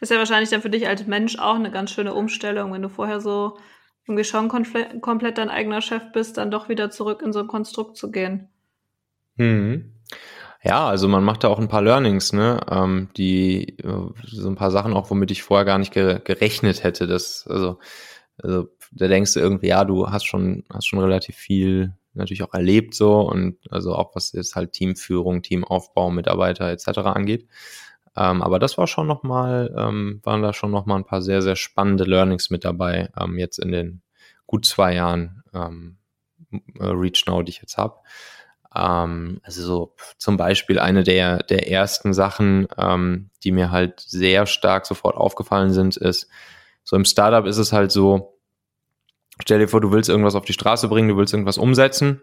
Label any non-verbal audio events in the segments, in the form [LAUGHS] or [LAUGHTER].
Ist ja wahrscheinlich dann für dich als Mensch auch eine ganz schöne Umstellung, wenn du vorher so irgendwie schon komplett dein eigener Chef bist, dann doch wieder zurück in so ein Konstrukt zu gehen. Hm. Ja, also man macht da auch ein paar Learnings, ne? Ähm, die äh, so ein paar Sachen auch, womit ich vorher gar nicht ge gerechnet hätte. Das, also, also da denkst du irgendwie, ja, du hast schon, hast schon relativ viel natürlich auch erlebt so und also auch was jetzt halt Teamführung, Teamaufbau, Mitarbeiter etc. angeht. Ähm, aber das war schon nochmal, ähm, waren da schon nochmal ein paar sehr, sehr spannende Learnings mit dabei, ähm, jetzt in den gut zwei Jahren ähm, äh, Reach Now, die ich jetzt habe. Ähm, also so zum Beispiel eine der, der ersten Sachen, ähm, die mir halt sehr stark sofort aufgefallen sind, ist, so im Startup ist es halt so, stell dir vor, du willst irgendwas auf die Straße bringen, du willst irgendwas umsetzen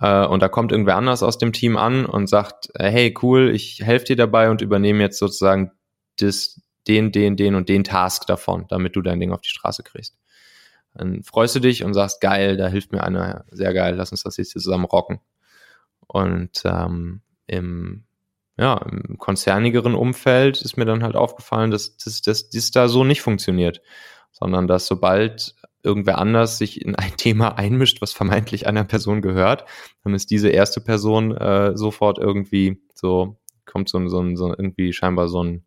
äh, und da kommt irgendwer anders aus dem Team an und sagt, äh, hey, cool, ich helfe dir dabei und übernehme jetzt sozusagen das, den, den, den und den Task davon, damit du dein Ding auf die Straße kriegst. Dann freust du dich und sagst, geil, da hilft mir einer, sehr geil, lass uns das jetzt hier zusammen rocken. Und ähm, im, ja, im konzernigeren Umfeld ist mir dann halt aufgefallen, dass das, das, das da so nicht funktioniert, sondern dass sobald irgendwer anders sich in ein [LAUGHS] Thema einmischt, was vermeintlich einer Person gehört, dann ist diese erste Person äh, sofort irgendwie so, kommt so, so, so irgendwie scheinbar so ein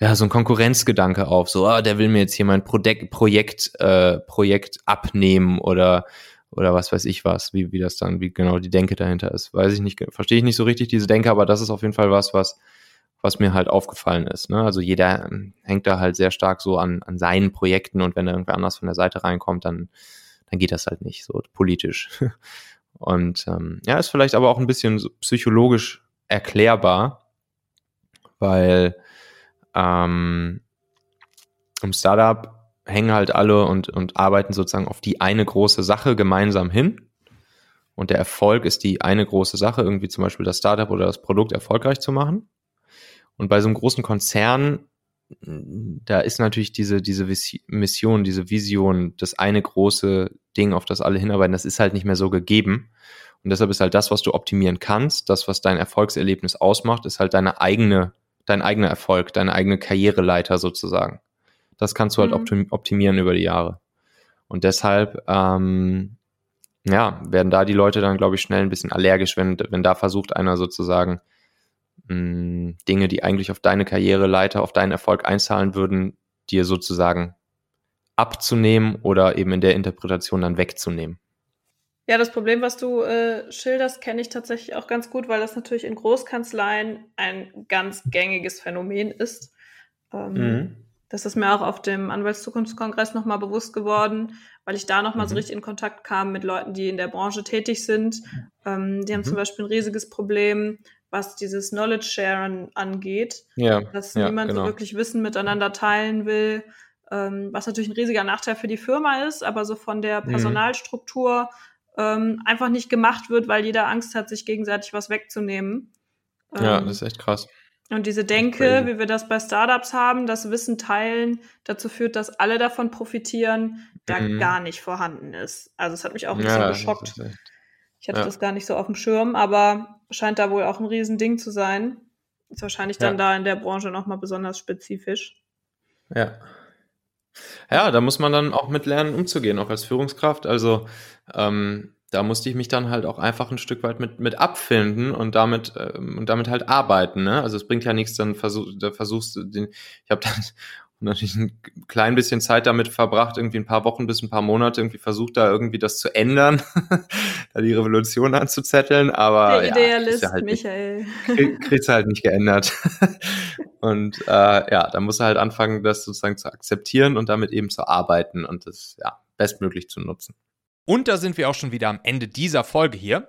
ja, so ein Konkurrenzgedanke auf, so, ah, der will mir jetzt hier mein Projekt, Projekt, äh, Projekt abnehmen oder oder was weiß ich was, wie, wie das dann, wie genau die Denke dahinter ist. Weiß ich nicht, verstehe ich nicht so richtig diese Denke, aber das ist auf jeden Fall was, was, was mir halt aufgefallen ist. Ne? Also jeder ähm, hängt da halt sehr stark so an, an seinen Projekten und wenn da irgendwer anders von der Seite reinkommt, dann, dann geht das halt nicht so politisch. [LAUGHS] Und ähm, ja, ist vielleicht aber auch ein bisschen so psychologisch erklärbar, weil ähm, im Startup hängen halt alle und, und arbeiten sozusagen auf die eine große Sache gemeinsam hin. Und der Erfolg ist die eine große Sache, irgendwie zum Beispiel das Startup oder das Produkt erfolgreich zu machen. Und bei so einem großen Konzern, da ist natürlich diese, diese Mission, diese Vision, das eine große Ding, auf das alle hinarbeiten, das ist halt nicht mehr so gegeben. Und deshalb ist halt das, was du optimieren kannst, das, was dein Erfolgserlebnis ausmacht, ist halt deine eigene, dein eigener Erfolg, deine eigene Karriereleiter sozusagen. Das kannst du halt mhm. optimieren über die Jahre. Und deshalb, ähm, ja, werden da die Leute dann, glaube ich, schnell ein bisschen allergisch, wenn, wenn da versucht einer sozusagen mh, Dinge, die eigentlich auf deine Karriereleiter, auf deinen Erfolg einzahlen würden, dir sozusagen abzunehmen oder eben in der Interpretation dann wegzunehmen. Ja, das Problem, was du äh, schilderst, kenne ich tatsächlich auch ganz gut, weil das natürlich in Großkanzleien ein ganz gängiges Phänomen ist. Ähm, mhm. Das ist mir auch auf dem Anwaltszukunftskongress nochmal bewusst geworden, weil ich da nochmal mhm. so richtig in Kontakt kam mit Leuten, die in der Branche tätig sind. Ähm, die haben mhm. zum Beispiel ein riesiges Problem, was dieses Knowledge Sharen angeht, ja, dass ja, niemand genau. so wirklich Wissen miteinander teilen will, ähm, was natürlich ein riesiger Nachteil für die Firma ist, aber so von der mhm. Personalstruktur ähm, einfach nicht gemacht wird, weil jeder Angst hat, sich gegenseitig was wegzunehmen. ja, ähm, das ist echt krass. Und diese Denke, wie wir das bei Startups haben, das Wissen teilen, dazu führt, dass alle davon profitieren, da mhm. gar nicht vorhanden ist. Also es hat mich auch ein bisschen ja, geschockt. Ich hatte ja. das gar nicht so auf dem Schirm, aber scheint da wohl auch ein Riesending zu sein. Ist wahrscheinlich dann ja. da in der Branche nochmal besonders spezifisch. Ja. Ja, da muss man dann auch mit lernen, umzugehen, auch als Führungskraft. Also ähm, da musste ich mich dann halt auch einfach ein Stück weit mit, mit abfinden und damit, ähm, und damit halt arbeiten. Ne? Also es bringt ja nichts, dann versuch, da versuchst du den, ich habe dann natürlich ein klein bisschen Zeit damit verbracht, irgendwie ein paar Wochen bis ein paar Monate, irgendwie versucht da irgendwie das zu ändern, [LAUGHS] da die Revolution anzuzetteln, aber Der Idealist, ja, halt Michael. [LAUGHS] Nicht, kriegst halt nicht geändert. [LAUGHS] und äh, ja, da musst du halt anfangen, das sozusagen zu akzeptieren und damit eben zu arbeiten und das ja bestmöglich zu nutzen. Und da sind wir auch schon wieder am Ende dieser Folge hier.